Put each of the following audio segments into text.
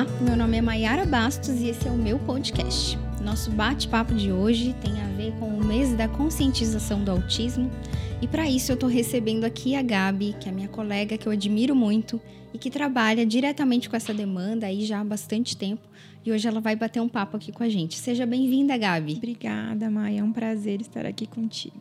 Olá, meu nome é Mayara Bastos e esse é o meu podcast. Nosso bate-papo de hoje tem a ver com o mês da conscientização do autismo e para isso eu estou recebendo aqui a Gabi, que é minha colega que eu admiro muito e que trabalha diretamente com essa demanda aí já há bastante tempo. E hoje ela vai bater um papo aqui com a gente. Seja bem-vinda, Gabi. Obrigada, Maia. É um prazer estar aqui contigo.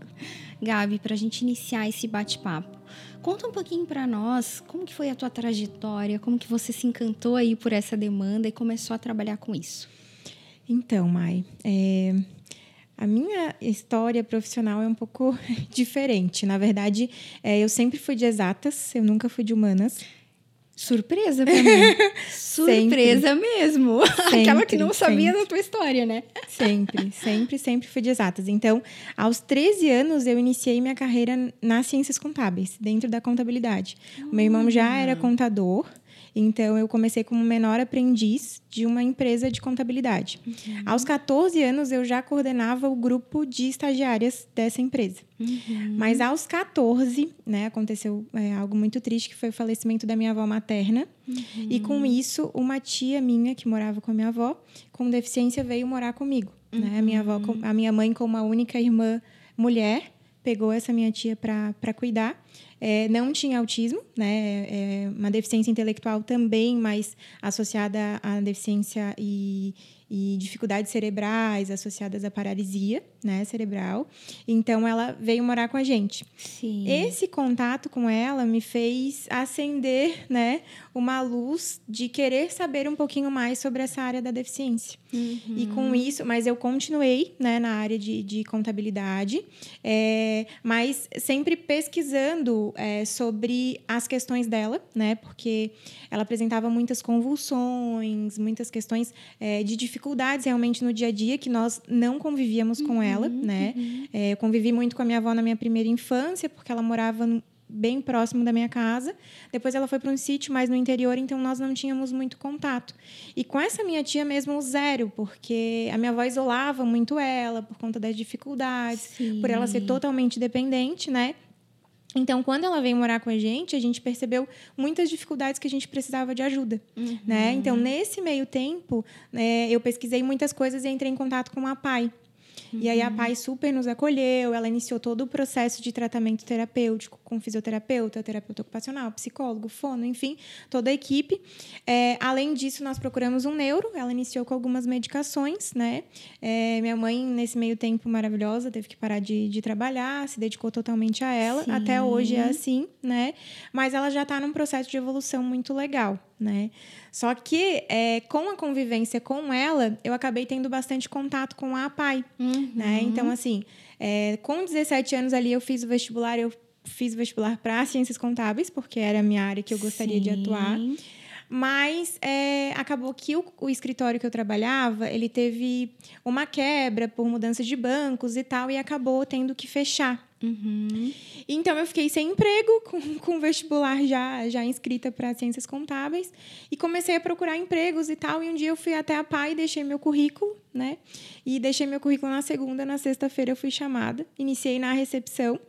Gabi, para a gente iniciar esse bate-papo, conta um pouquinho para nós como que foi a tua trajetória, como que você se encantou aí por essa demanda e começou a trabalhar com isso. Então, Mai, é... A minha história profissional é um pouco diferente. Na verdade, é, eu sempre fui de exatas, eu nunca fui de humanas. Surpresa pra mim. Surpresa mesmo. Sempre, Aquela que não sabia sempre. da tua história, né? Sempre, sempre, sempre fui de exatas. Então, aos 13 anos, eu iniciei minha carreira nas ciências contábeis, dentro da contabilidade. O meu irmão já era contador. Então, eu comecei como menor aprendiz de uma empresa de contabilidade. Uhum. Aos 14 anos, eu já coordenava o grupo de estagiárias dessa empresa. Uhum. Mas aos 14, né, aconteceu é, algo muito triste, que foi o falecimento da minha avó materna. Uhum. E com isso, uma tia minha, que morava com a minha avó, com deficiência, veio morar comigo. Né? A, minha avó, a minha mãe, como a única irmã mulher, pegou essa minha tia para cuidar. É, não tinha autismo, né? É uma deficiência intelectual também, mas associada à deficiência e, e dificuldades cerebrais associadas à paralisia né, cerebral. Então ela veio morar com a gente. Sim. Esse contato com ela me fez acender, né, uma luz de querer saber um pouquinho mais sobre essa área da deficiência. Uhum. E com isso, mas eu continuei, né, na área de, de contabilidade, é, mas sempre pesquisando é, sobre as questões dela, né, porque ela apresentava muitas convulsões, muitas questões é, de dificuldades realmente no dia a dia que nós não convivíamos uhum. com ela ela, uhum, né? Uhum. É, eu convivi muito com a minha avó na minha primeira infância, porque ela morava bem próximo da minha casa. Depois ela foi para um sítio mais no interior, então nós não tínhamos muito contato. E com essa minha tia mesmo, zero, porque a minha avó isolava muito ela por conta das dificuldades, Sim. por ela ser totalmente dependente, né? Então, quando ela veio morar com a gente, a gente percebeu muitas dificuldades que a gente precisava de ajuda, uhum. né? Então, nesse meio tempo, né, eu pesquisei muitas coisas e entrei em contato com a PAI, Uhum. E aí a Pai super nos acolheu, ela iniciou todo o processo de tratamento terapêutico com fisioterapeuta, terapeuta ocupacional, psicólogo, fono, enfim, toda a equipe. É, além disso, nós procuramos um neuro, ela iniciou com algumas medicações, né? É, minha mãe, nesse meio tempo maravilhosa, teve que parar de, de trabalhar, se dedicou totalmente a ela. Sim. Até hoje é assim, né? Mas ela já está num processo de evolução muito legal né? Só que é, com a convivência com ela, eu acabei tendo bastante contato com a pai, uhum. né? Então, assim, é, com 17 anos ali eu fiz o vestibular, eu fiz o vestibular para ciências contábeis, porque era a minha área que eu gostaria Sim. de atuar. Mas é, acabou que o, o, escritório que eu trabalhava, ele teve uma quebra por mudança de bancos e tal, e acabou tendo que fechar. Uhum. Então eu fiquei sem emprego, com, com vestibular já, já inscrita para ciências contábeis, e comecei a procurar empregos e tal. E um dia eu fui até a PAI e deixei meu currículo, né? E deixei meu currículo na segunda, na sexta-feira eu fui chamada. Iniciei na recepção.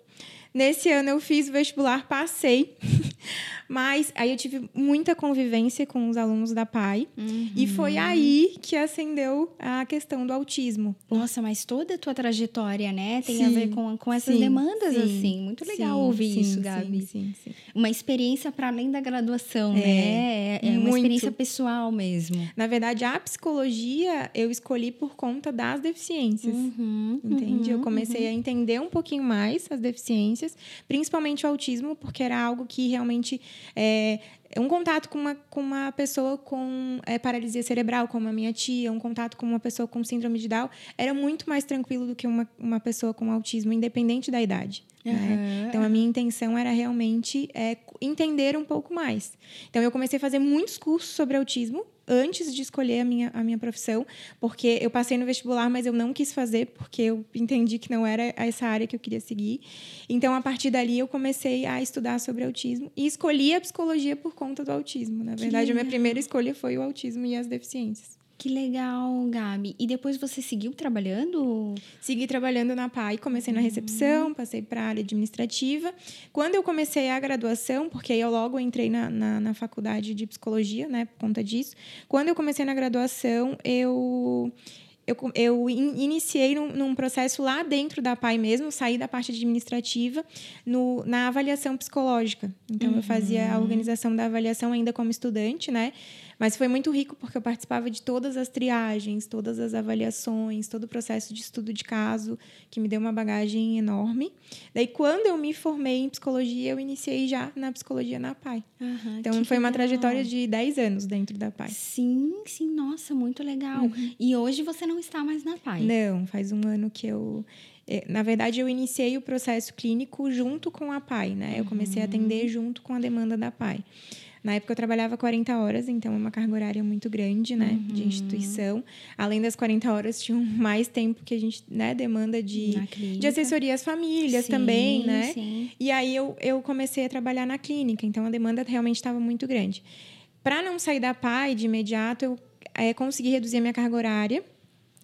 Nesse ano eu fiz o vestibular, passei. Mas aí eu tive muita convivência com os alunos da PAI. Uhum. E foi aí que acendeu a questão do autismo. Nossa, mas toda a tua trajetória, né? Tem sim, a ver com, com essas sim, demandas, sim, assim. Muito legal ouvir isso, Gabi. Sim, sim, Uma experiência para além da graduação, é, né? É, é uma experiência pessoal mesmo. Na verdade, a psicologia eu escolhi por conta das deficiências. Uhum, entende? Uhum, eu comecei uhum. a entender um pouquinho mais as deficiências, principalmente o autismo, porque era algo que realmente é, um contato com uma, com uma pessoa com é, paralisia cerebral, como a minha tia, um contato com uma pessoa com síndrome de Down, era muito mais tranquilo do que uma, uma pessoa com autismo, independente da idade. Uhum. Né? Então, a minha intenção era realmente é, entender um pouco mais. Então, eu comecei a fazer muitos cursos sobre autismo, antes de escolher a minha, a minha profissão, porque eu passei no vestibular, mas eu não quis fazer, porque eu entendi que não era essa área que eu queria seguir. Então, a partir dali, eu comecei a estudar sobre autismo e escolhi a psicologia por conta do autismo. Na verdade, a minha primeira escolha foi o autismo e as deficiências. Que legal, Gabi. E depois você seguiu trabalhando? Segui trabalhando na PAI, comecei na recepção, uhum. passei para a área administrativa. Quando eu comecei a graduação, porque eu logo entrei na, na, na, faculdade de psicologia, né, por conta disso. Quando eu comecei na graduação, eu eu, eu iniciei num, num, processo lá dentro da PAI mesmo, saí da parte administrativa no, na avaliação psicológica. Então, uhum. eu fazia a uhum. organização da avaliação ainda como estudante, né? Mas foi muito rico porque eu participava de todas as triagens, todas as avaliações, todo o processo de estudo de caso, que me deu uma bagagem enorme. Daí, quando eu me formei em psicologia, eu iniciei já na psicologia na PAI. Então, foi legal. uma trajetória de 10 anos dentro da PAI. Sim, sim, nossa, muito legal. Uhum. E hoje você não está mais na PAI? Não, faz um ano que eu é, na verdade, eu iniciei o processo clínico junto com a PAI, né? Eu comecei a atender uhum. junto com a demanda da PAI. Na época eu trabalhava 40 horas, então é uma carga horária muito grande, né, uhum. de instituição. Além das 40 horas, tinha mais tempo que a gente, né, demanda de, de assessoria às famílias sim, também, né? Sim. E aí eu, eu comecei a trabalhar na clínica, então a demanda realmente estava muito grande. Para não sair da PAI de imediato, eu é, consegui reduzir a minha carga horária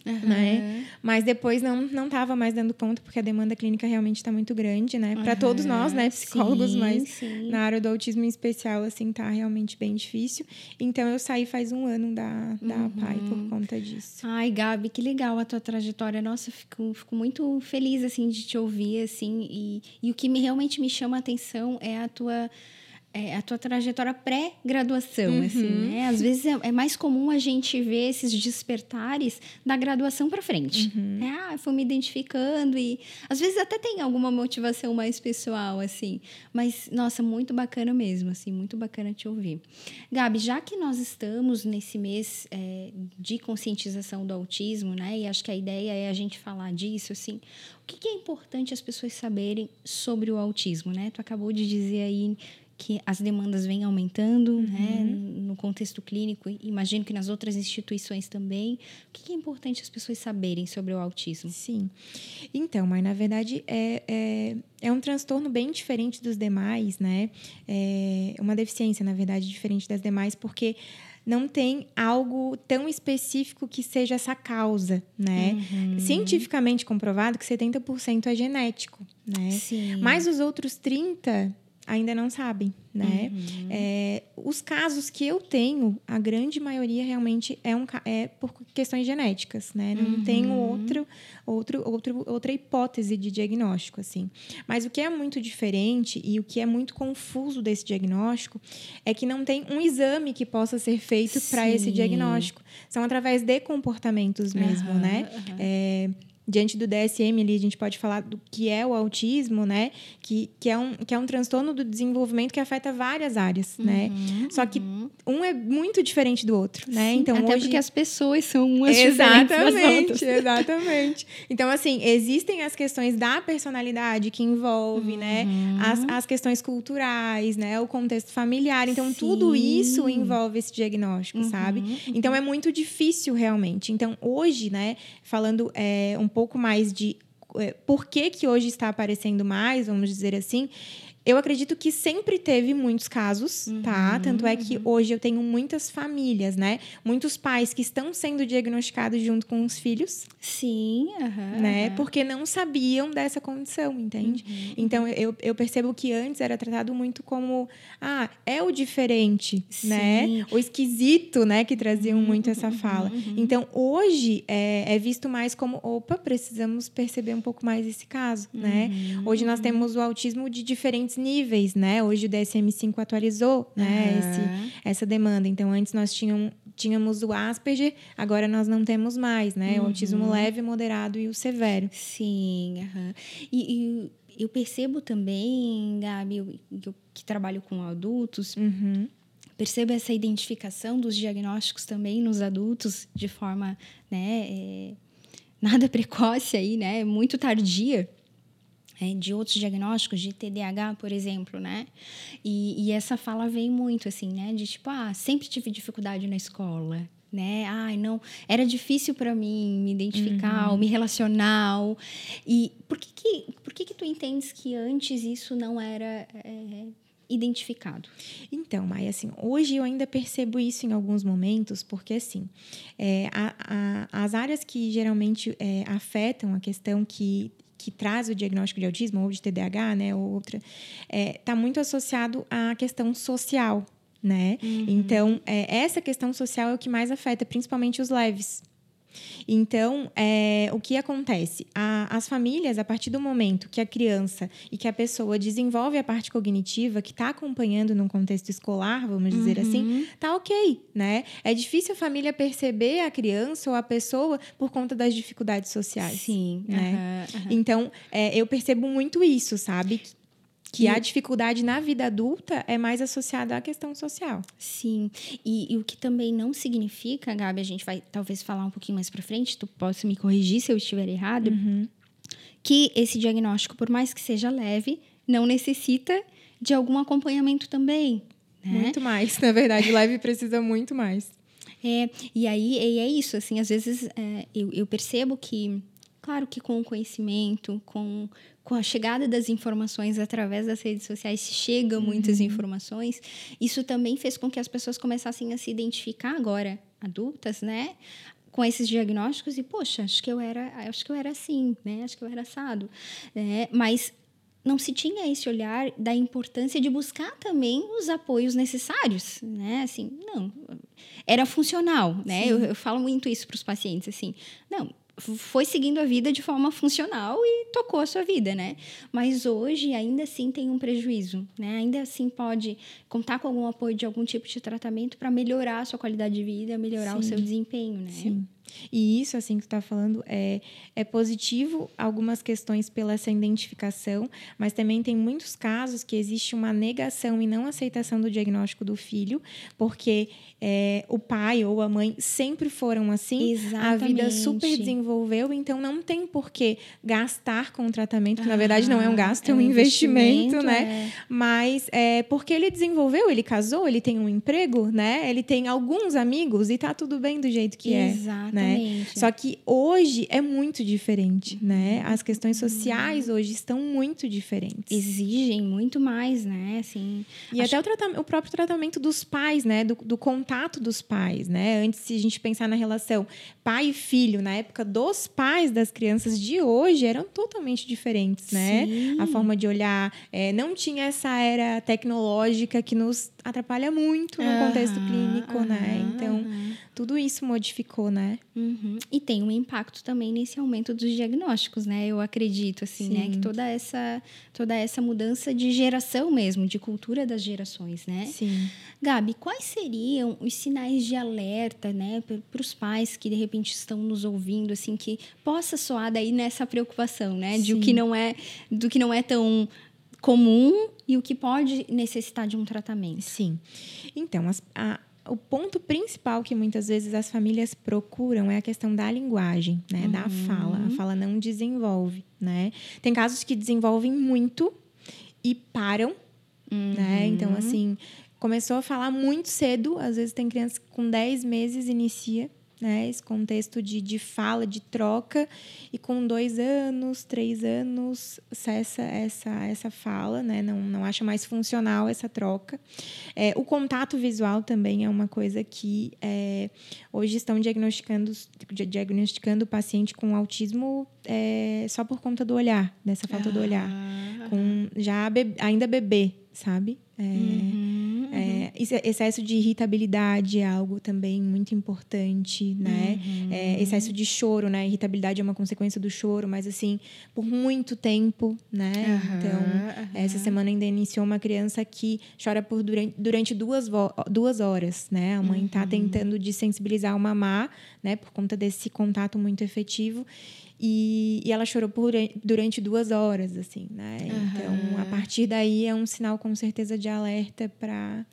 Uhum. Né? Mas depois não não estava mais dando conta porque a demanda clínica realmente está muito grande, né? Para uhum. todos nós, né, psicólogos, sim, mas sim. na área do autismo em especial assim tá realmente bem difícil. Então eu saí faz um ano da da uhum. PAI por conta disso. Ai, Gabi, que legal a tua trajetória. Nossa, fico, fico muito feliz assim de te ouvir assim e, e o que me, realmente me chama a atenção é a tua é, a tua trajetória pré-graduação, uhum. assim, né? Às vezes é, é, mais comum a gente ver esses despertares da graduação para frente. Uhum. É, ah, fui me identificando e às vezes até tem alguma motivação mais pessoal, assim. Mas, nossa, muito bacana mesmo, assim, muito bacana te ouvir. Gabi, já que nós estamos nesse mês é, de conscientização do autismo, né? E acho que a ideia é a gente falar disso, assim. O que, que é importante as pessoas saberem sobre o autismo, né? Tu acabou de dizer aí que as demandas vêm aumentando, uhum. né? No contexto clínico, imagino que nas outras instituições também. O que é importante as pessoas saberem sobre o autismo? Sim. Então, mas na verdade é, é, é um transtorno bem diferente dos demais, né? É uma deficiência, na verdade, diferente das demais, porque não tem algo tão específico que seja essa causa, né? Uhum. Cientificamente comprovado que 70% é genético, né? Sim. Mas os outros 30 ainda não sabem, né? Uhum. É, os casos que eu tenho, a grande maioria realmente é, um, é por questões genéticas, né? Não uhum. tenho outro, outro, outro, outra hipótese de diagnóstico, assim. Mas o que é muito diferente e o que é muito confuso desse diagnóstico é que não tem um exame que possa ser feito para esse diagnóstico. São através de comportamentos mesmo, uhum. né? É, diante do DSM ali, a gente pode falar do que é o autismo, né? Que, que, é, um, que é um transtorno do desenvolvimento que afeta várias áreas, né? uhum, né? Só que uhum. um é muito diferente do outro, né? Sim, então, até hoje... porque as pessoas são umas exatamente, Exatamente. Então, assim, existem as questões da personalidade que envolve, né? uhum. né? As, as questões culturais, né? O contexto familiar. Então, Sim. tudo isso envolve esse diagnóstico, sabe? Uhum, então, é muito difícil realmente. Então, hoje, né? Falando é, um pouco mais de é, por que, que hoje está aparecendo mais, vamos dizer assim, eu acredito que sempre teve muitos casos, tá? uhum, tá? Tanto é que uhum. hoje eu tenho muitas famílias, né? Muitos pais que estão sendo diagnosticados junto com os filhos. Sim, uhum, né? Porque não sabiam dessa condição, entende? Uhum. Então eu, eu percebo que antes era tratado muito como ah, é o diferente, Sim. né? O esquisito, né? Que traziam muito essa uhum, fala. Uhum. Então hoje é, é, visto mais como opa, precisamos perceber um pouco mais esse caso, né? Hoje nós temos o autismo de diferentes níveis, né? Hoje o DSM-5 atualizou, né? Uhum. Esse, essa demanda. Então, antes nós tínhamos, tínhamos o Asperger, agora nós não temos mais, né? Uhum. O autismo leve, moderado e o severo. Sim, uhum. e, e eu percebo também, Gabi, eu, eu que trabalho com adultos, uhum. percebo essa identificação dos diagnósticos também nos adultos de forma, né, é, nada precoce aí, né, muito tardia é, de outros diagnósticos de TDAH, por exemplo, né? E, e, essa fala vem muito assim, né? De tipo, ah, sempre tive dificuldade na escola, né? Ai, não, era difícil para mim me identificar, uhum. me relacionar. E por que que, por que que tu entendes que antes isso não era é, identificado? Então, Maia, assim, hoje eu ainda percebo isso em alguns momentos, porque assim, é, a, a, as áreas que geralmente é, afetam a questão que que traz o diagnóstico de autismo ou de TDAH, né, ou outra, está é, tá muito associado à questão social, né? Uhum. Então, é, essa questão social é o que mais afeta, principalmente os leves, então, é, o que acontece? A, as famílias, a partir do momento que a criança e que a pessoa desenvolve a parte cognitiva, que está acompanhando num contexto escolar, vamos dizer assim, uhum. assim, tá ok, né? É difícil a família perceber a criança ou a pessoa por conta das dificuldades sociais. Sim. Né? Uhum, uhum. Então, é, eu percebo muito isso, sabe? Que e... a dificuldade na vida adulta é mais associada à questão social. Sim, e, e, o que também não significa, Gabi, a gente vai talvez falar um pouquinho mais para frente, tu possa me corrigir se eu estiver errado, uhum. que esse diagnóstico, por mais que seja leve, não necessita de algum acompanhamento também. Né? Muito mais, na verdade, leve precisa muito mais. É, e aí e é isso, assim, às vezes é, eu, eu percebo que Claro que com o conhecimento, com, com a chegada das informações através das redes sociais, chegam uhum. muitas informações. Isso também fez com que as pessoas começassem a se identificar agora, adultas, né? com esses diagnósticos e poxa acho que eu era acho que eu era assim né acho que eu era assado é, mas não se tinha esse olhar da importância de buscar também os apoios necessários, né? Assim, não, era funcional, né? Eu, eu, falo muito isso para os pacientes, assim, não, foi seguindo a vida de forma funcional e tocou a sua vida, né? Mas hoje ainda assim tem um prejuízo, né? Ainda assim pode contar com algum apoio de algum tipo de tratamento para melhorar a sua qualidade de vida, melhorar Sim. o seu desempenho, né? Sim. E isso, assim, que tu está falando, é, é positivo algumas questões pela essa identificação, mas também tem muitos casos que existe uma negação e não aceitação do diagnóstico do filho, porque é, o pai ou a mãe sempre foram assim, Exatamente. a vida super desenvolveu, então não tem por que gastar com o tratamento, que na verdade não é um ah, gasto, é, é um investimento, investimento né? É. Mas é porque ele desenvolveu, ele casou, ele tem um emprego, né? Ele tem alguns amigos e tá tudo bem do jeito que Exatamente. é né? Só que hoje é muito diferente, né? As questões sociais hoje estão muito diferentes. Exigem muito mais, né? Assim, e acho... até o, o, próprio tratamento dos pais, né? Do, do, contato dos pais, né? Antes, se a gente pensar na relação pai e filho, na época dos pais das crianças de hoje, eram totalmente diferentes, né? Sim. A forma de olhar. É, não tinha essa era tecnológica que nos atrapalha muito no uhum, contexto clínico, uhum, né? Então, uhum. tudo isso modificou, né? Uhum. E tem um impacto também nesse aumento dos diagnósticos, né? Eu acredito, assim, Sim. né? Que toda essa, toda essa mudança de geração mesmo, de cultura das gerações, né? Sim. Gabi, quais seriam os sinais de alerta, né? Para os pais que, de repente, estão nos ouvindo, assim, que possa soar daí nessa preocupação, né? De o que não é, do que não é tão comum e o que pode necessitar de um tratamento. Sim. Então, as, a, o ponto principal que muitas vezes as famílias procuram é a questão da linguagem, né? Uhum. Da fala. A fala não desenvolve, né? Tem casos que desenvolvem muito e param, uhum. né? Então, assim, começou a falar muito cedo. Às vezes tem criança com 10 meses inicia né? Esse contexto de, de fala, de troca, e com dois anos, três anos, cessa essa, essa fala, né? Não, não acha mais funcional essa troca. É, o contato visual também é uma coisa que é, hoje estão diagnosticando, diagnosticando o paciente com autismo é, só por conta do olhar, dessa falta ah, do olhar. Com, já ainda bebê, sabe? É, uhum. Excesso de irritabilidade é algo também muito importante, né? Uhum. É, excesso de choro, né? Irritabilidade é uma consequência do choro, mas assim, por muito tempo, né? Então, essa semana ainda iniciou uma criança que chora por durante, durante duas, duas horas, né? A mãe está uhum. tentando desensibilizar o mamá, né? Por conta desse contato muito efetivo. E, e ela chorou por, durante duas horas, assim, né? Uhum. Então, a partir daí é um sinal com certeza de alerta para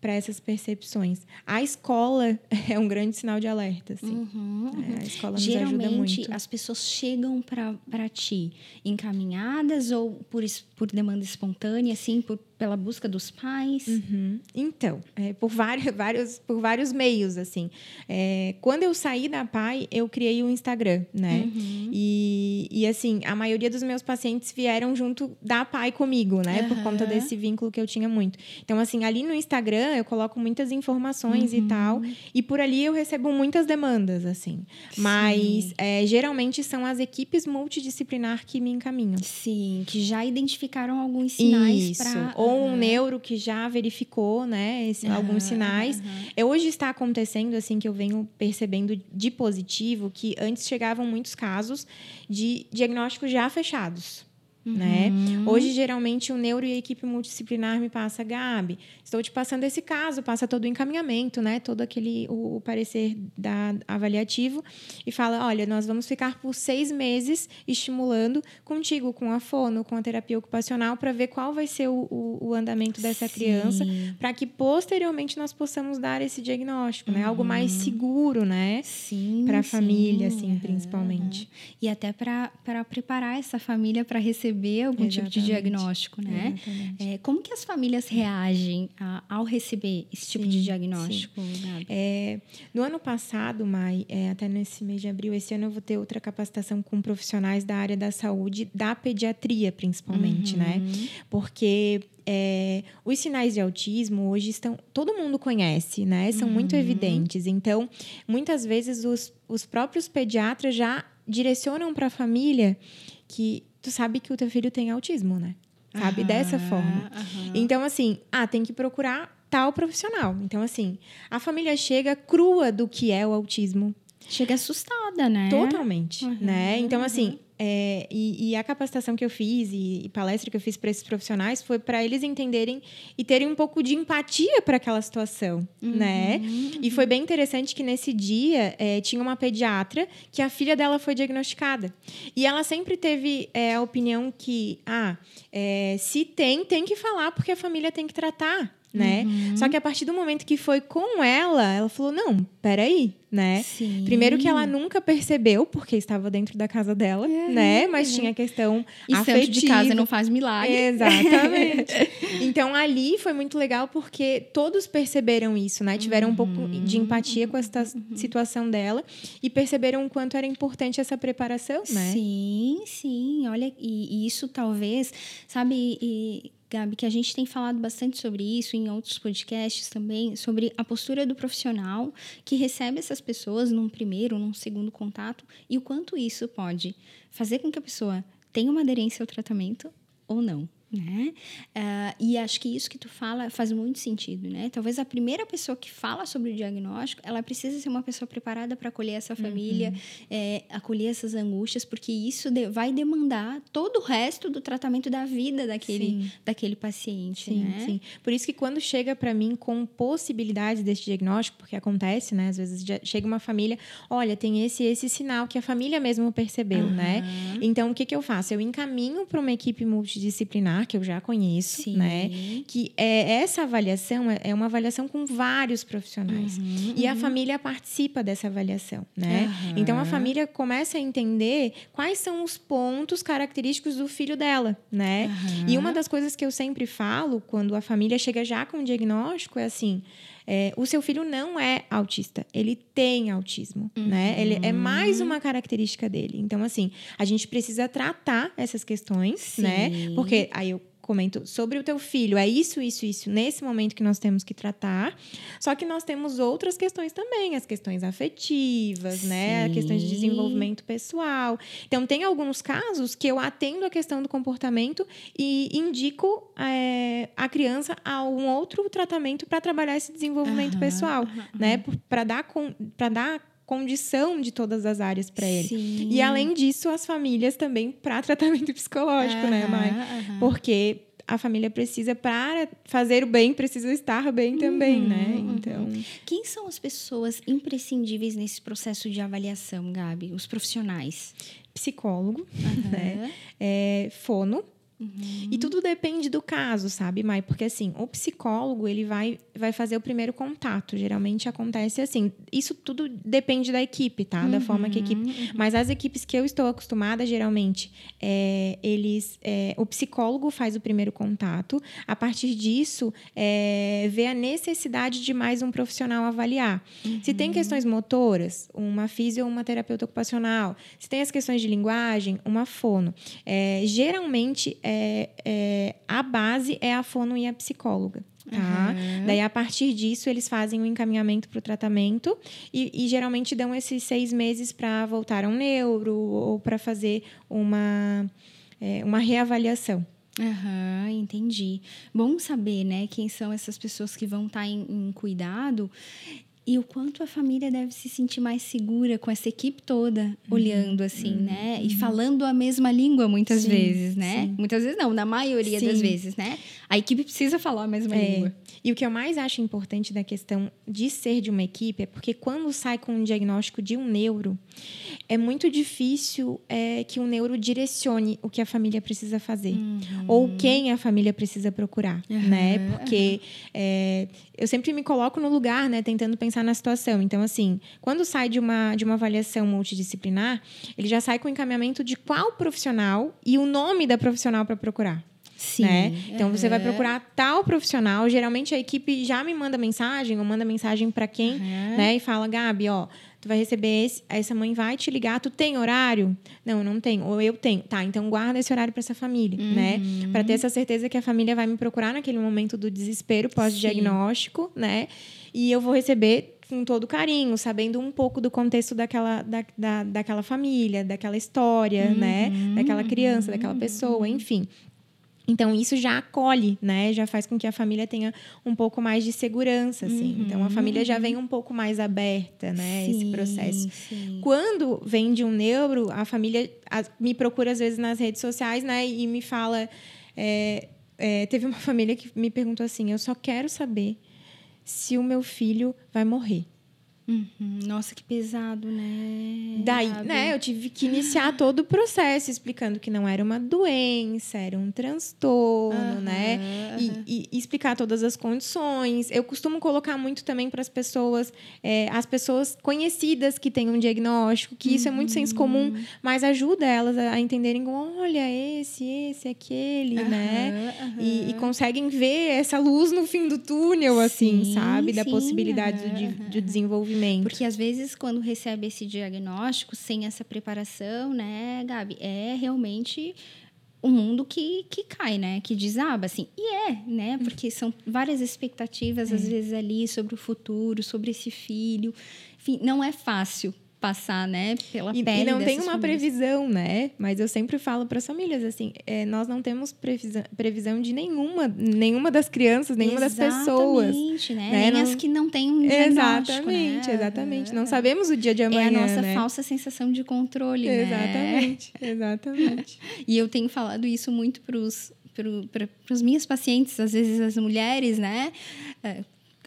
para essas percepções. A escola é um grande sinal de alerta, assim. Uhum, uhum. É, a escola nos Geralmente, ajuda muito. as pessoas chegam para ti encaminhadas ou por, por demanda espontânea, assim, por pela busca dos pais? Uhum. Então, é, por, vários, vários, por vários meios, assim. É, quando eu saí da PAI, eu criei o um Instagram, né? Uhum. E, e, assim, a maioria dos meus pacientes vieram junto da PAI comigo, né? Uhum. Por conta desse vínculo que eu tinha muito. Então, assim, ali no Instagram, eu coloco muitas informações e tal. Uhum. E por ali eu recebo muitas demandas, assim. Sim. Mas, é, geralmente, são as equipes multidisciplinar que me encaminham. Sim, que já identificaram alguns sinais para ou um neuro que já verificou, né, esse, uhum, alguns sinais. Uhum. Hoje está acontecendo, assim, que eu venho percebendo de positivo, que antes chegavam muitos casos de diagnósticos já fechados. Né? Uhum. Hoje, geralmente, o neuro e a equipe multidisciplinar me passa, Gabi, estou te passando esse caso, passa todo o encaminhamento, né? todo aquele o, o, parecer da avaliativo, e fala: olha, nós vamos ficar por seis meses estimulando contigo, com a fono, com a terapia ocupacional, para ver qual vai ser o, o, o andamento dessa Sim. criança, para que posteriormente nós possamos dar esse diagnóstico, né? Algo mais uhum. seguro, né? Para a família, assim, uhum. principalmente. E até para preparar essa família para receber receber algum Exatamente. tipo de diagnóstico, né? É, como que as famílias reagem a, ao receber esse tipo sim, de diagnóstico, é, no ano passado, Mai, é, até nesse mês de abril, esse ano eu vou ter outra capacitação com profissionais da área da saúde, da pediatria, principalmente, né? uhum. né? Porque é, os sinais de autismo hoje estão. Todo mundo conhece, né? São uhum. muito evidentes. Então, muitas vezes os, os próprios pediatras já direcionam para a família que tu sabe que o teu filho tem autismo, né? Sabe? Dessa forma. Então, assim, ah, tem que procurar tal profissional. Então, assim, a família chega crua do que é o autismo. Chega assustada, né? Totalmente, uhum, né? Então, assim, é, e, e, a capacitação que eu fiz e, e palestra que eu fiz para esses profissionais foi para eles entenderem e terem um pouco de empatia para aquela situação, uhum, né? Uhum. E foi bem interessante que nesse dia é, tinha uma pediatra que a filha dela foi diagnosticada e ela sempre teve é, a opinião que, ah, é, se tem, tem que falar porque a família tem que tratar né? Uhum. Só que a partir do momento que foi com ela, ela falou: não, peraí, né? Sim. Primeiro que ela nunca percebeu, porque estava dentro da casa dela, é. né? Mas tinha questão e afetiva. santo de casa não faz milagre. Exatamente. então ali foi muito legal porque todos perceberam isso, né? Tiveram uhum. um pouco de empatia com essa uhum. situação dela e perceberam o quanto era importante essa preparação, né? Sim, sim. Olha, e, e isso talvez, sabe, e Gabi, que a gente tem falado bastante sobre isso em outros podcasts também, sobre a postura do profissional que recebe essas pessoas num primeiro, num segundo contato e o quanto isso pode fazer com que a pessoa tenha uma aderência ao tratamento ou não né? Uh, e acho que isso que tu fala faz muito sentido, né? Talvez a primeira pessoa que fala sobre o diagnóstico, ela precisa ser uma pessoa preparada para acolher essa família, uhum. é, acolher essas angústias, porque isso de, vai demandar todo o resto do tratamento da vida daquele, daquele paciente, sim, né? Sim. Por isso que quando chega para mim com possibilidades desse diagnóstico, porque acontece, né? Às vezes chega uma família, olha, tem esse esse sinal que a família mesmo percebeu, uhum. né? Então o que que eu faço? Eu encaminho para uma equipe multidisciplinar que eu já conheço, Sim. né? Que é, essa avaliação é, é uma avaliação com vários profissionais. Uhum, e a uhum. família participa dessa avaliação, né? Uhum. Então a família começa a entender quais são os pontos característicos do filho dela, né? E uma das coisas que eu sempre falo quando a família chega já com o diagnóstico é assim. É, o seu filho não é autista, ele tem autismo, uhum. né? Ele é mais uma característica dele. Então, assim, a gente precisa tratar essas questões, né? Sim. né? Porque aí eu comento sobre o teu filho, é isso, isso, isso, nesse momento que nós temos que tratar. Só que nós temos outras questões também, as questões afetivas, Sim. né? A questão de desenvolvimento pessoal. Então, tem alguns casos que eu atendo a questão do comportamento e indico é, a criança a um outro tratamento para trabalhar esse desenvolvimento uhum, pessoal, uhum, né? Para dar, para dar condição de todas as áreas para ele. Sim. E além disso, as famílias também para tratamento psicológico, né, Mai? Porque a família precisa para fazer o bem, precisa estar bem também, uhum, né? Então, uhum. quem são as pessoas imprescindíveis nesse processo de avaliação, Gabi? Os profissionais? Psicólogo, uhum. né? É, fono, Uhum. E tudo depende do caso, sabe, Mai? Porque assim, o psicólogo, ele vai, vai fazer o primeiro contato. Geralmente acontece assim. Isso tudo depende da equipe, tá? Da uhum. forma que a equipe. Uhum. Mas as equipes que eu estou acostumada, geralmente, é, eles. É, o psicólogo faz o primeiro contato. A partir disso, é, vê a necessidade de mais um profissional avaliar. Uhum. Se tem questões motoras, uma física ou uma terapeuta ocupacional. Se tem as questões de linguagem, uma fono. É, geralmente é, é, a base é a fono e a psicóloga. Tá? Uhum. Daí, a partir disso, eles fazem o um encaminhamento para o tratamento e, e, geralmente dão esses seis meses para voltar a um neuro ou para fazer uma, é, uma reavaliação. Aham, entendi. Bom saber, né, quem são essas pessoas que vão estar tá em, em cuidado e o quanto a família deve se sentir mais segura com essa equipe toda uhum. olhando assim, uhum. né? E uhum. falando a mesma língua muitas sim, vezes, né? Sim. Muitas vezes não, na maioria sim. das vezes, né? A equipe precisa falar a mesma é. língua. E o que eu mais acho importante da questão de ser de uma equipe é porque quando sai com um diagnóstico de um neuro, é muito difícil é, que o neuro direcione o que a família precisa fazer. Uhum. Ou quem a família precisa procurar, uhum. né? Porque é, eu sempre me coloco no lugar, né? Tentando pensar na situação. Então, assim, quando sai de uma, de uma avaliação multidisciplinar, ele já sai com o encaminhamento de qual profissional e o nome da profissional para procurar. Sim. Né? Então, você vai procurar tal profissional. Geralmente, a equipe já me manda mensagem ou manda mensagem para quem, uhum. né? E fala, Gabi, ó, tu vai receber esse, essa mãe vai te ligar, tu tem horário? Não, não tem. Ou eu tenho. Tá, então guarda esse horário para essa família, né? uhum. né? Para ter essa certeza que a família vai me procurar naquele momento do desespero pós-diagnóstico, né? E eu vou receber com todo carinho, sabendo um pouco do contexto daquela, da, da, daquela família, daquela história, né? uhum. né? Daquela criança, daquela pessoa, uhum. enfim. Então, isso já acolhe, né? Já faz com que a família tenha um pouco mais de segurança, assim. Uhum. Então, a família já vem um pouco mais aberta, né? Sim, esse processo. Sim. Quando vem de um neuro, a família me procura, às vezes, nas redes sociais, né? E me fala... É, é, teve uma família que me perguntou assim, eu só quero saber se o meu filho vai morrer. Uhum. Nossa, que pesado, né? Daí, Sabe? né, eu tive que iniciar todo o processo explicando que não era uma doença, era um transtorno, uhum, né? Uhum. E, e, explicar todas as condições. Eu costumo colocar muito também para as pessoas, é, as pessoas conhecidas que têm um diagnóstico, que isso é muito senso comum, uhum. mas ajuda elas a entenderem, olha, esse, esse, aquele, né? E, e, conseguem ver essa luz no fim do túnel, assim, sim, sabe? Da sim, possibilidade de, de desenvolvimento porque às vezes, quando recebe esse diagnóstico, sem essa preparação, né, Gabi, é realmente um mundo que, que cai, né? Que desaba, assim. E é, né? Uhum. Porque são várias expectativas, é. às vezes, ali sobre o futuro, sobre esse filho. Enfim, não é fácil passar, né, pela e, pele E não tem uma famílias. previsão, né? Mas eu sempre falo para as famílias assim, é, nós não temos previsão, previsão de nenhuma, nenhuma das crianças, nenhuma exatamente, das pessoas, né? né? Nem não... as que não têm um Exatamente, né? exatamente. Não sabemos o dia de amanhã, É a nossa né? falsa sensação de controle, exatamente, né? Exatamente. e eu tenho falado isso muito para os para os minhas pacientes, às vezes as mulheres, né?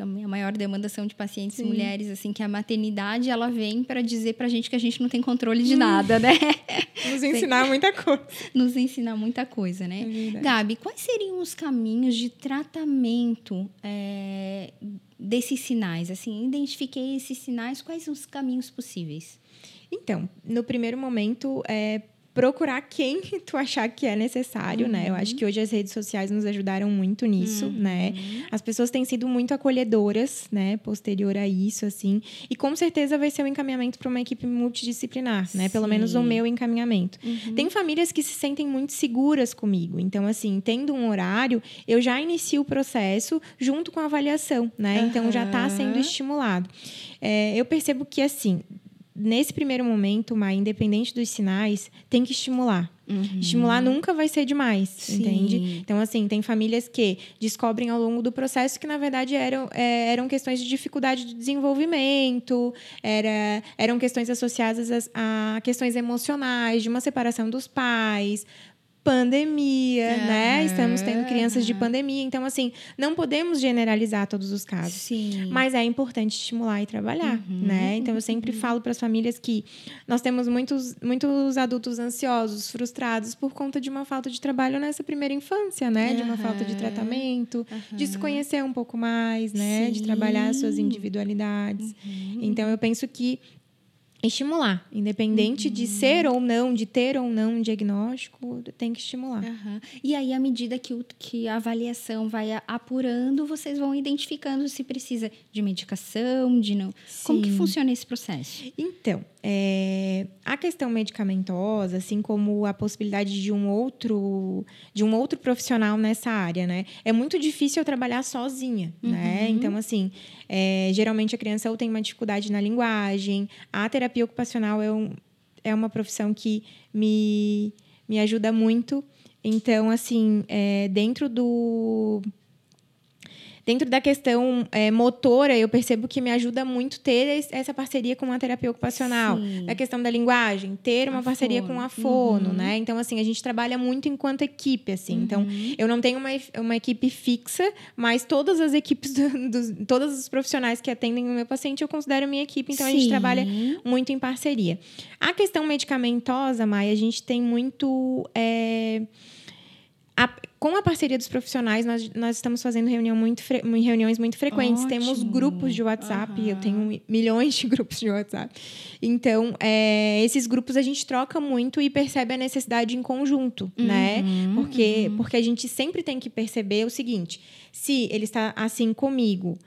A minha maior demanda são de pacientes Sim. mulheres, assim, que a maternidade ela vem para dizer para a gente que a gente não tem controle de hum. nada, né? Nos ensinar muita coisa. Nos ensinar muita coisa, né? É Gabi, quais seriam os caminhos de tratamento é, desses sinais? Assim, identifiquei esses sinais, quais são os caminhos possíveis? Então, no primeiro momento, é, procurar quem tu achar que é necessário, uhum. né? Eu acho que hoje as redes sociais nos ajudaram muito nisso, uhum. né? As pessoas têm sido muito acolhedoras, né? Posterior a isso, assim. E com certeza vai ser um encaminhamento para uma equipe multidisciplinar, né? Pelo menos o meu encaminhamento. Uhum. Tem famílias que se sentem muito seguras comigo. Então, assim, tendo um horário, eu já inicio o processo junto com a avaliação, né? Então, já está sendo estimulado. É, eu percebo que, assim, nesse primeiro momento, mas independente dos sinais, tem que estimular. Uhum. Estimular nunca vai ser demais, Sim. entende? Então, assim, tem famílias que descobrem ao longo do processo que, na verdade, eram, é, eram questões de dificuldade de desenvolvimento, era, eram questões associadas a, a questões emocionais, de uma separação dos pais, pandemia, né? Estamos tendo crianças de pandemia. Então, assim, não podemos generalizar todos os casos. Sim. Mas é importante estimular e trabalhar, uhum. né? Então, eu sempre uhum. falo para as famílias que nós temos muitos, muitos adultos ansiosos, frustrados por conta de uma falta de trabalho nessa primeira infância, né? De uma falta de tratamento, de se conhecer um pouco mais, né? Sim. De trabalhar as suas individualidades. Uhum. Então, eu penso que estimular, independente uhum. de ser ou não, de ter ou não um diagnóstico, tem que estimular. Uhum. E aí, à medida que, o, que a avaliação vai apurando, vocês vão identificando se precisa de medicação, de não. Sim. Como que funciona esse processo? Então, é, a questão medicamentosa, assim como a possibilidade de um outro de um outro profissional nessa área, né? É muito difícil eu trabalhar sozinha, né? uhum. né? Então, assim, é, geralmente a criança ou tem uma dificuldade na linguagem, a terapia ocupacional é, um, é uma profissão que me, me ajuda muito. Então, assim, é, dentro do Dentro da questão é, motora, eu percebo que me ajuda muito ter essa parceria com a terapia ocupacional. Sim. Na questão da linguagem, ter uma parceria com a fono, uhum. né? Então, assim, a gente trabalha muito enquanto equipe, assim. Uhum. Então, eu não tenho uma, uma equipe fixa, mas todas as equipes, do, do, todos os profissionais que atendem o meu paciente, eu considero minha equipe. Então, Sim. a gente trabalha muito em parceria. A questão medicamentosa, Maia, a gente tem muito... É, a, com a parceria dos profissionais, nós, nós estamos fazendo reunião muito reuniões muito frequentes. Ótimo. Temos grupos de WhatsApp, uhum. eu tenho milhões de grupos de WhatsApp. Então, é, esses grupos a gente troca muito e percebe a necessidade em conjunto, né? uhum. né? Porque, uhum. porque a gente sempre tem que perceber o seguinte: se ele está assim comigo,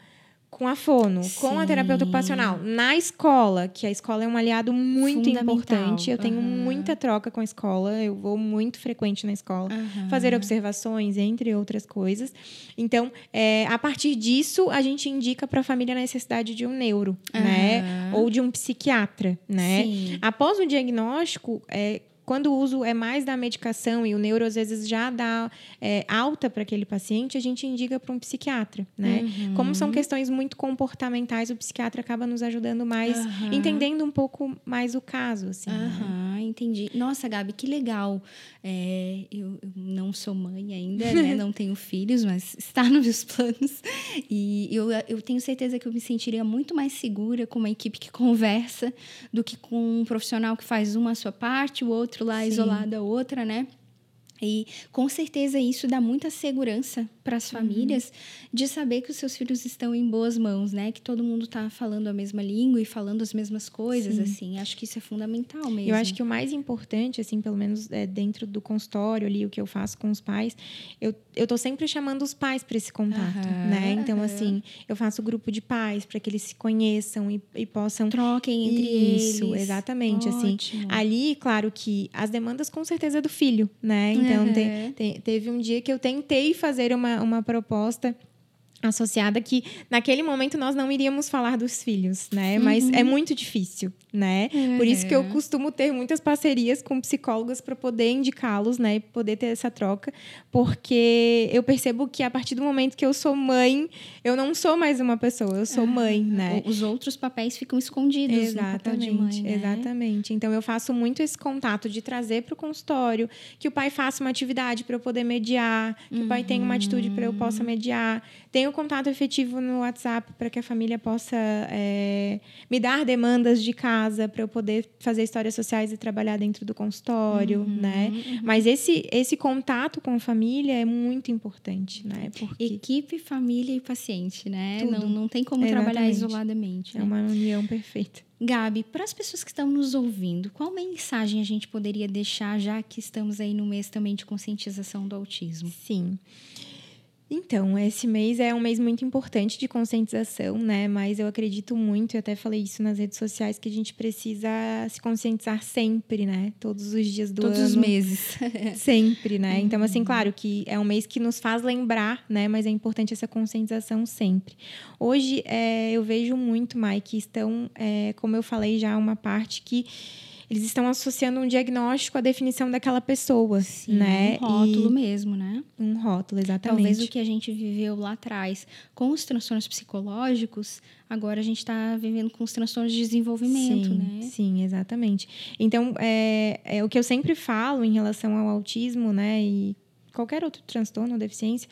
com a fono, Sim. com a terapeuta ocupacional, na escola, que a escola é um aliado muito importante. Eu tenho uhum. muita troca com a escola, eu vou muito frequente na escola, uhum. fazer observações, entre outras coisas. Então, é, a partir disso, a gente indica para a família a necessidade de um neuro, uhum. né? Ou de um psiquiatra, né? Sim. Após o diagnóstico, é, quando o uso é mais da medicação e o neuro às vezes já dá é, alta para aquele paciente, a gente indica para um psiquiatra, né? Uhum. Como são questões muito comportamentais, o psiquiatra acaba nos ajudando mais, uhum. entendendo um pouco mais o caso, assim. Uhum, né? Entendi. Nossa, Gabi, que legal. É, eu, eu, não sou mãe ainda, né? não tenho filhos, mas está nos meus planos. E eu, eu tenho certeza que eu me sentiria muito mais segura com uma equipe que conversa do que com um profissional que faz uma a sua parte, o outro lá Sim. isolado a outra, né? E com certeza isso dá muita segurança para as uhum. famílias uhum. de saber que os seus filhos estão em boas mãos, né? Que todo mundo está falando a mesma língua e falando as mesmas coisas, Sim. assim. Acho que isso é fundamental mesmo. Eu acho que o mais importante, assim, pelo menos é, dentro do consultório ali, o que eu faço com os pais, eu, eu tô sempre chamando os pais para esse contato, uhum. né? Então, uhum. assim, eu faço grupo de pais para que eles se conheçam e, e possam... Troquem entre isso, eles. Isso, exatamente, assim. Ótimo. assim. Ali, claro que as demandas com certeza é do filho, né? Então, te, te, teve um dia que eu tentei fazer uma uma, proposta associada que naquele momento nós não iríamos falar dos filhos, né? Mas é uhum. muito difícil, né? Uhum. Por isso que eu uhum. costumo ter muitas parcerias com psicólogas para poder indicá-los, né? E poder ter essa troca, porque eu percebo que a partir do momento que eu sou mãe, eu não sou mais uma pessoa, eu sou mãe, né? Os outros papéis ficam escondidos exatamente, no mãe, né? Exatamente. Então eu faço muito esse contato de trazer para o consultório, que o pai faça uma atividade para eu poder mediar, que uhum. o pai tenha uma atitude para eu possa uhum. mediar. Tenho contato efetivo no WhatsApp para que a família possa é, me dar demandas de casa para eu poder fazer histórias sociais e trabalhar dentro do consultório, uhum, né? Uhum. Mas esse, esse contato com a família é muito importante, né? Porque Equipe, família e paciente, né? Não, não tem como Exatamente. trabalhar isoladamente. É né? É uma união perfeita. Gabi, para as pessoas que estão nos ouvindo, qual mensagem a gente poderia deixar, já que estamos aí no mês também de conscientização do autismo? Sim. Então, esse mês é um mês muito importante de conscientização, né? Mas eu acredito muito, eu até falei isso nas redes sociais, que a gente precisa se conscientizar sempre, né? Todos os dias do Todos ano. Todos os meses. sempre, né? Então, assim, uhum. claro que é um mês que nos faz lembrar, né? Mas é importante essa conscientização sempre. Hoje, é, eu vejo muito, Mai, que estão, é, como eu falei já, uma parte que eles estão associando um diagnóstico à definição daquela pessoa, Sim, né? Um rótulo e... mesmo, né? Um rótulo, exatamente. Talvez o que a gente viveu lá atrás com os transtornos psicológicos, agora a gente está vivendo com os transtornos de desenvolvimento, sim, né? Sim, exatamente. Então, é, é o que eu sempre falo em relação ao autismo, né? E qualquer outro transtorno ou deficiência,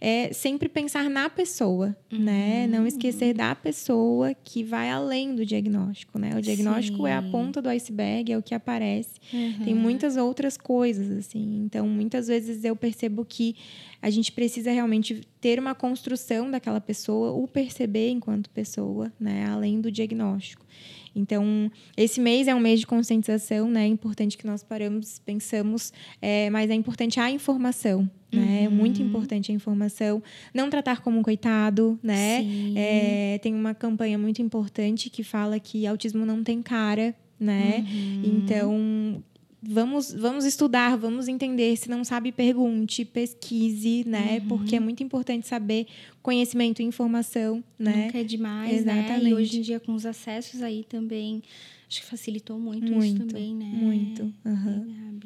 é sempre pensar na pessoa, né? uhum. né? Não esquecer da pessoa que vai além do diagnóstico, né? O diagnóstico Sim. é a ponta do iceberg, é o que aparece. Uhum. Tem muitas outras coisas, assim. Então, muitas vezes eu percebo que a gente precisa realmente ter uma construção daquela pessoa, o perceber enquanto pessoa, né? Além do diagnóstico. Então, esse mês é um mês de conscientização, né? É importante que nós paramos, pensamos, é, mas é importante a informação, né? É muito uhum. importante a informação. Não tratar como um coitado, né? É, tem uma campanha muito importante que fala que autismo não tem cara, né? Uhum. Então, vamos, vamos estudar, vamos entender. Se não sabe, pergunte, pesquise, né? Uhum. Porque é muito importante saber conhecimento e informação, né? Nunca é demais, Exatamente. né? E hoje em dia, com os acessos aí também, acho que facilitou muito, muito isso também, né? Muito. Uhum.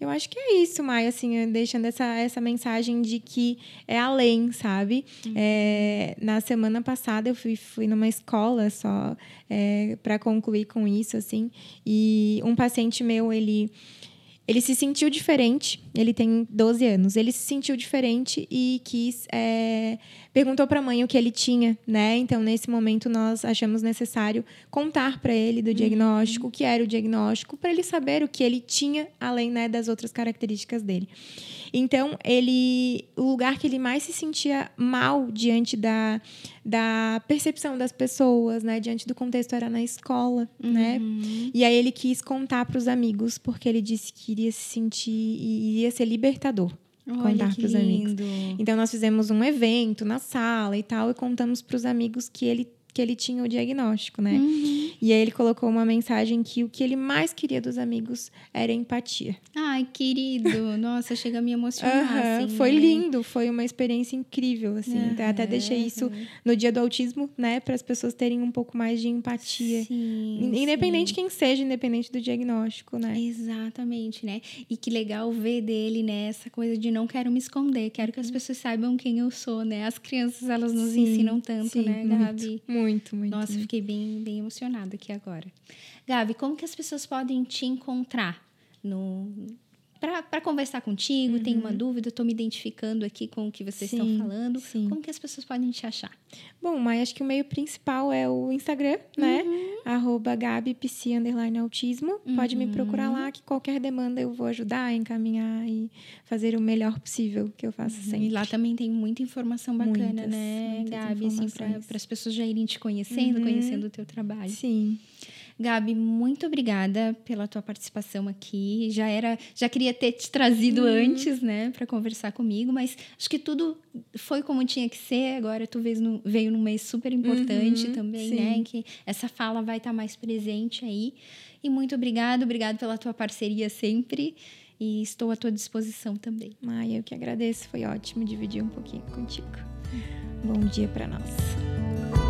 Eu acho que é isso, Maia, assim, deixando essa, essa mensagem de que é além, sabe? Uhum. É, na semana passada eu fui, fui numa escola só é, para concluir com isso, assim, e um paciente meu, ele ele se sentiu diferente, ele tem 12 anos, ele se sentiu diferente e quis. É, perguntou para a mãe o que ele tinha, né? Então, nesse momento, nós achamos necessário contar para ele do diagnóstico, uhum. o que era o diagnóstico, para ele saber o que ele tinha, além né, das outras características dele. Então, ele, o lugar que ele mais se sentia mal diante da, da percepção das pessoas, né, diante do contexto era na escola, né? uhum. né? E aí ele quis contar para os amigos porque ele disse que iria se sentir e iria ser libertador. Contar para os amigos. Então nós fizemos um evento na sala e tal e contamos para os amigos que ele que ele tinha o diagnóstico, né? Uhum. E aí ele colocou uma mensagem que o que ele mais queria dos amigos era empatia. Ai, querido! Nossa, chega a me emocionar. Uhum. Assim, foi né? lindo, foi uma experiência incrível, assim. Uhum. Até deixei isso no dia do autismo, né? Para as pessoas terem um pouco mais de empatia. Sim, independente sim. quem seja, independente do diagnóstico, né? Exatamente, né? E que legal ver dele, né? Essa coisa de não quero me esconder, quero que as pessoas saibam quem eu sou, né? As crianças, elas nos sim, ensinam tanto, né, Gabi? Muito, muito, muito. Nossa, muito. fiquei bem, bem emocionada aqui agora. Gabi, como que as pessoas podem te encontrar no para conversar contigo, uhum. tenho uma dúvida, estou me identificando aqui com o que vocês sim, estão falando. Sim. Como que as pessoas podem te achar? Bom, mas acho que o meio principal é o Instagram, né? Uhum. Arroba GabiPC Autismo. Uhum. Pode me procurar lá que qualquer demanda eu vou ajudar, encaminhar e fazer o melhor possível que eu faço uhum. sempre. E lá também tem muita informação bacana, muitas, né, muitas Gabi? Assim, para as pessoas já irem te conhecendo, uhum. conhecendo o teu trabalho. Sim. Gabi, muito obrigada pela tua participação aqui. Já era, já queria ter te trazido uhum. antes, né, para conversar comigo, mas acho que tudo foi como tinha que ser. Agora tu veio, no, veio num mês super importante uhum, também, né, sim. né, em que essa fala vai estar tá mais presente aí. E muito obrigado, obrigado pela tua parceria sempre. E estou à tua disposição também. Ai, eu que agradeço, foi ótimo dividir um pouquinho contigo. Bom dia para nós.